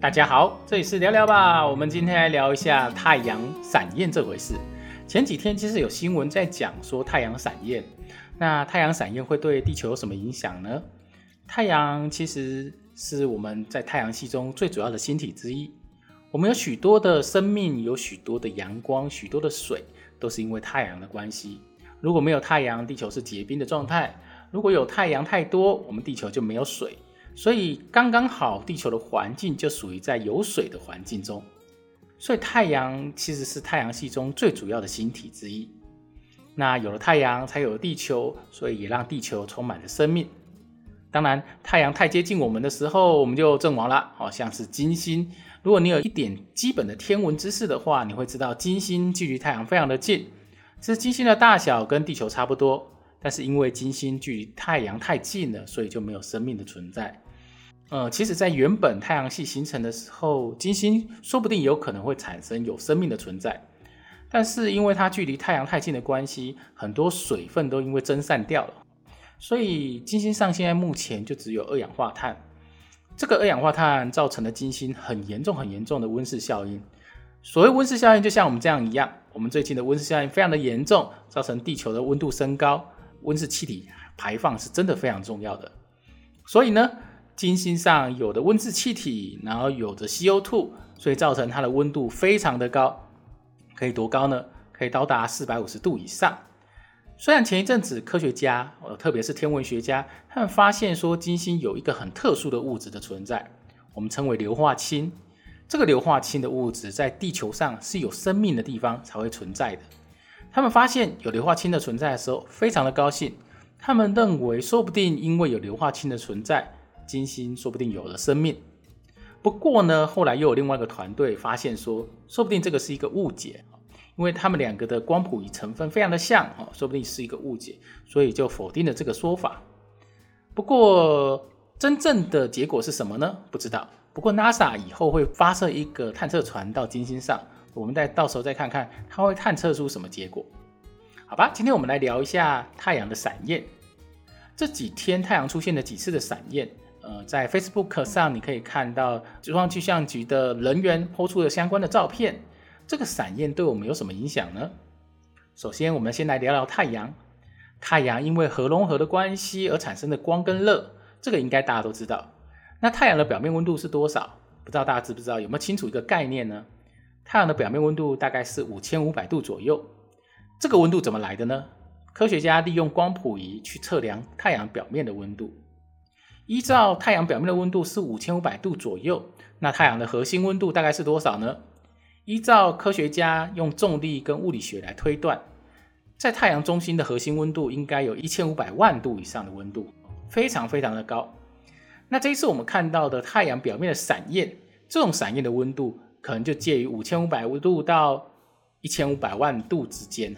大家好，这里是聊聊吧。我们今天来聊一下太阳闪焰这回事。前几天其实有新闻在讲说太阳闪焰，那太阳闪焰会对地球有什么影响呢？太阳其实是我们在太阳系中最主要的星体之一。我们有许多的生命，有许多的阳光，许多的水，都是因为太阳的关系。如果没有太阳，地球是结冰的状态；如果有太阳太多，我们地球就没有水。所以刚刚好，地球的环境就属于在有水的环境中。所以太阳其实是太阳系中最主要的星体之一。那有了太阳，才有了地球，所以也让地球充满了生命。当然，太阳太接近我们的时候，我们就阵亡了。好像是金星。如果你有一点基本的天文知识的话，你会知道金星距离太阳非常的近。其实金星的大小跟地球差不多。但是因为金星距离太阳太近了，所以就没有生命的存在。呃，其实，在原本太阳系形成的时候，金星说不定有可能会产生有生命的存在。但是因为它距离太阳太近的关系，很多水分都因为蒸散掉了，所以金星上现在目前就只有二氧化碳。这个二氧化碳造成了金星很严重、很严重的温室效应。所谓温室效应，就像我们这样一样，我们最近的温室效应非常的严重，造成地球的温度升高。温室气体排放是真的非常重要的，所以呢，金星上有的温室气体，然后有着 CO2，所以造成它的温度非常的高，可以多高呢？可以高达四百五十度以上。虽然前一阵子科学家，呃，特别是天文学家，他们发现说金星有一个很特殊的物质的存在，我们称为硫化氢。这个硫化氢的物质在地球上是有生命的地方才会存在的。他们发现有硫化氢的存在的时候，非常的高兴。他们认为，说不定因为有硫化氢的存在，金星说不定有了生命。不过呢，后来又有另外一个团队发现说，说不定这个是一个误解，因为他们两个的光谱与成分非常的像，哦，说不定是一个误解，所以就否定了这个说法。不过，真正的结果是什么呢？不知道。不过，NASA 以后会发射一个探测船到金星上。我们再到时候再看看它会探测出什么结果，好吧？今天我们来聊一下太阳的闪焰。这几天太阳出现了几次的闪焰，呃，在 Facebook 上你可以看到中央气象局的人员抛出了相关的照片。这个闪焰对我们有什么影响呢？首先，我们先来聊聊太阳。太阳因为核融合的关系而产生的光跟热，这个应该大家都知道。那太阳的表面温度是多少？不知道大家知不知道？有没有清楚一个概念呢？太阳的表面温度大概是五千五百度左右。这个温度怎么来的呢？科学家利用光谱仪去测量太阳表面的温度。依照太阳表面的温度是五千五百度左右，那太阳的核心温度大概是多少呢？依照科学家用重力跟物理学来推断，在太阳中心的核心温度应该有一千五百万度以上的温度，非常非常的高。那这一次我们看到的太阳表面的闪焰，这种闪焰的温度。可能就介于五千五百度到一千五百万度之间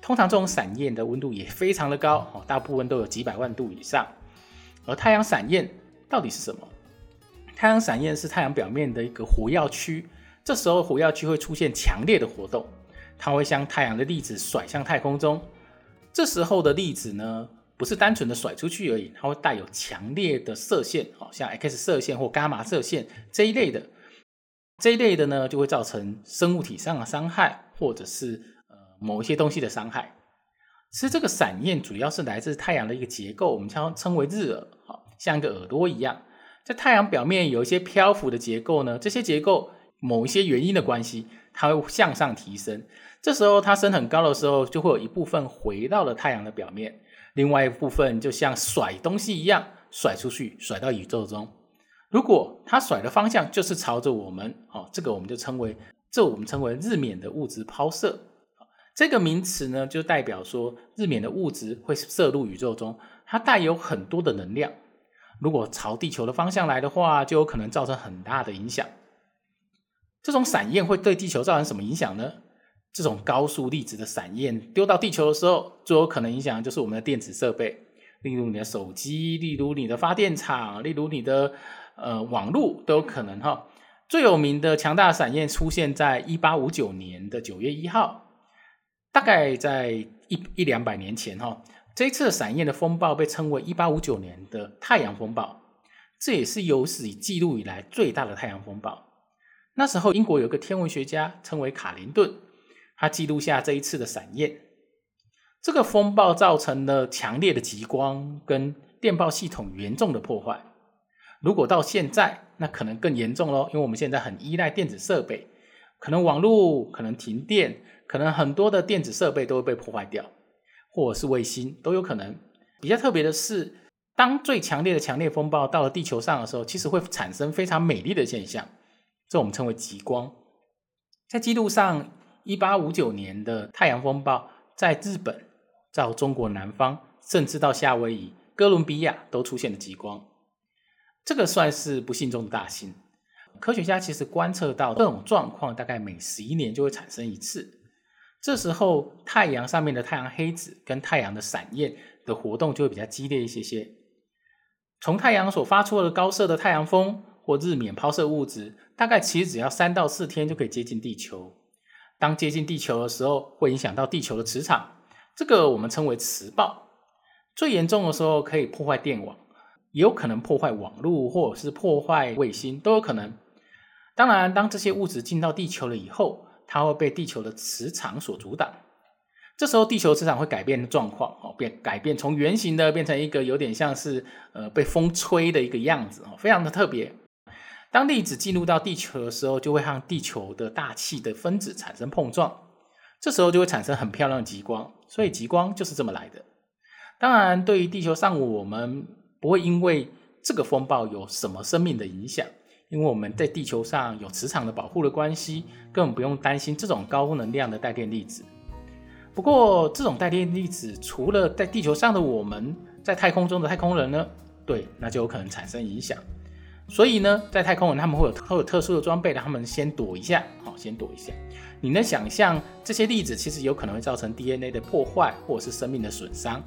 通常这种闪焰的温度也非常的高哦，大部分都有几百万度以上。而太阳闪焰到底是什么？太阳闪焰是太阳表面的一个活跃区，这时候活跃区会出现强烈的活动，它会将太阳的粒子甩向太空中。这时候的粒子呢，不是单纯的甩出去而已，它会带有强烈的射线，哦，像 X 射线或伽马射线这一类的。这一类的呢，就会造成生物体上的伤害，或者是呃某一些东西的伤害。其实这个闪焰主要是来自太阳的一个结构，我们称称为日耳，好像一个耳朵一样，在太阳表面有一些漂浮的结构呢。这些结构某一些原因的关系，它会向上提升。这时候它升很高的时候，就会有一部分回到了太阳的表面，另外一部分就像甩东西一样甩出去，甩到宇宙中。如果它甩的方向就是朝着我们，哦，这个我们就称为，这我们称为日冕的物质抛射。这个名词呢，就代表说日冕的物质会射入宇宙中，它带有很多的能量。如果朝地球的方向来的话，就有可能造成很大的影响。这种闪焰会对地球造成什么影响呢？这种高速粒子的闪焰丢到地球的时候，最有可能影响就是我们的电子设备，例如你的手机，例如你的发电厂，例如你的。呃，网络都有可能哈。最有名的强大闪焰出现在一八五九年的九月一号，大概在一一两百年前哈。这一次闪焰的风暴被称为一八五九年的太阳风暴。这也是有史记录以来最大的太阳风暴。那时候，英国有个天文学家称为卡林顿，他记录下这一次的闪焰。这个风暴造成了强烈的极光跟电报系统严重的破坏。如果到现在，那可能更严重喽，因为我们现在很依赖电子设备，可能网络可能停电，可能很多的电子设备都会被破坏掉，或者是卫星都有可能。比较特别的是，当最强烈的强烈风暴到了地球上的时候，其实会产生非常美丽的现象。这我们称为极光，在记录上，一八五九年的太阳风暴在日本、到中国南方，甚至到夏威夷、哥伦比亚都出现了极光。这个算是不幸中的大幸。科学家其实观测到这种状况，大概每十一年就会产生一次。这时候，太阳上面的太阳黑子跟太阳的闪焰的活动就会比较激烈一些些。从太阳所发出的高射的太阳风。或日冕抛射物质，大概其实只要三到四天就可以接近地球。当接近地球的时候，会影响到地球的磁场，这个我们称为磁暴。最严重的时候可以破坏电网，也有可能破坏网络或者是破坏卫星都有可能。当然，当这些物质进到地球了以后，它会被地球的磁场所阻挡。这时候地球磁场会改变状况哦，变改变从圆形的变成一个有点像是呃被风吹的一个样子哦，非常的特别。当粒子进入到地球的时候，就会和地球的大气的分子产生碰撞，这时候就会产生很漂亮的极光。所以极光就是这么来的。当然，对于地球上我们不会因为这个风暴有什么生命的影响，因为我们在地球上有磁场的保护的关系，根本不用担心这种高能量的带电粒子。不过，这种带电粒子除了在地球上的我们，在太空中的太空人呢？对，那就有可能产生影响。所以呢，在太空人他们会有会有特殊的装备让，他们先躲一下，好，先躲一下。你能想象这些粒子其实有可能会造成 DNA 的破坏或者是生命的损伤？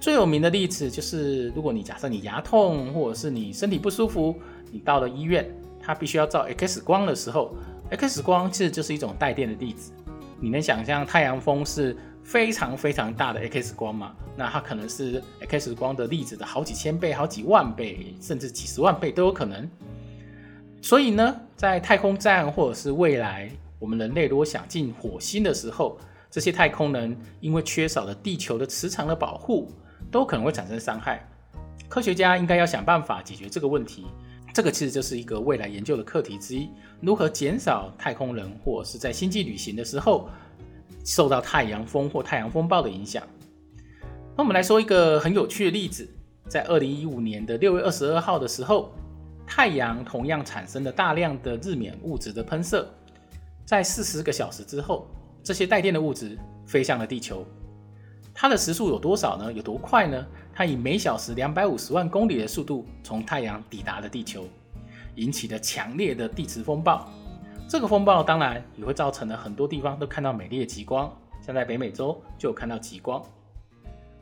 最有名的例子就是，如果你假设你牙痛或者是你身体不舒服，你到了医院，他必须要照 X 光的时候，X 光其实就是一种带电的粒子。你能想象太阳风是？非常非常大的 X 光吗，那它可能是 X 光的粒子的好几千倍、好几万倍，甚至几十万倍都有可能。所以呢，在太空站或者是未来，我们人类如果想进火星的时候，这些太空人因为缺少了地球的磁场的保护，都可能会产生伤害。科学家应该要想办法解决这个问题。这个其实就是一个未来研究的课题之一：如何减少太空人或是在星际旅行的时候。受到太阳风或太阳风暴的影响。那我们来说一个很有趣的例子，在二零一五年的六月二十二号的时候，太阳同样产生了大量的日冕物质的喷射。在四十个小时之后，这些带电的物质飞向了地球。它的时速有多少呢？有多快呢？它以每小时两百五十万公里的速度从太阳抵达了地球，引起了强烈的地磁风暴。这个风暴当然也会造成了很多地方都看到美丽的极光，像在北美洲就有看到极光。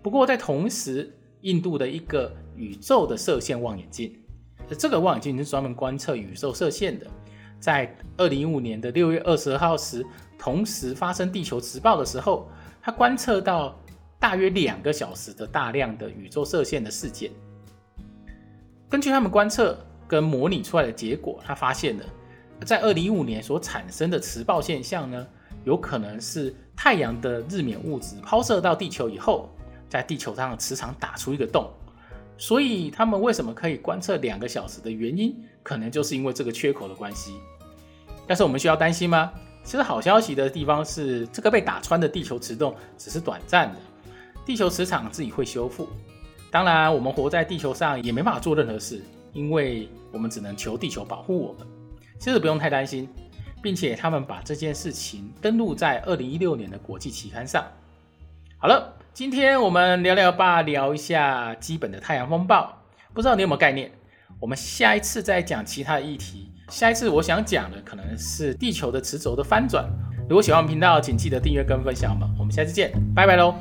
不过在同时，印度的一个宇宙的射线望远镜，这个望远镜是专门观测宇宙射线的，在二零一五年的六月二十二号时，同时发生地球磁暴的时候，它观测到大约两个小时的大量的宇宙射线的事件。根据他们观测跟模拟出来的结果，他发现了。在二零一五年所产生的磁暴现象呢，有可能是太阳的日冕物质抛射到地球以后，在地球上的磁场打出一个洞，所以他们为什么可以观测两个小时的原因，可能就是因为这个缺口的关系。但是我们需要担心吗？其实好消息的地方是，这个被打穿的地球磁洞只是短暂的，地球磁场自己会修复。当然，我们活在地球上也没办法做任何事，因为我们只能求地球保护我们。其实不用太担心，并且他们把这件事情登录在二零一六年的国际期刊上。好了，今天我们聊聊吧，聊一下基本的太阳风暴，不知道你有没有概念？我们下一次再讲其他的议题。下一次我想讲的可能是地球的磁轴的翻转。如果喜欢我们频道，请记得订阅跟分享们。我们下次见，拜拜喽。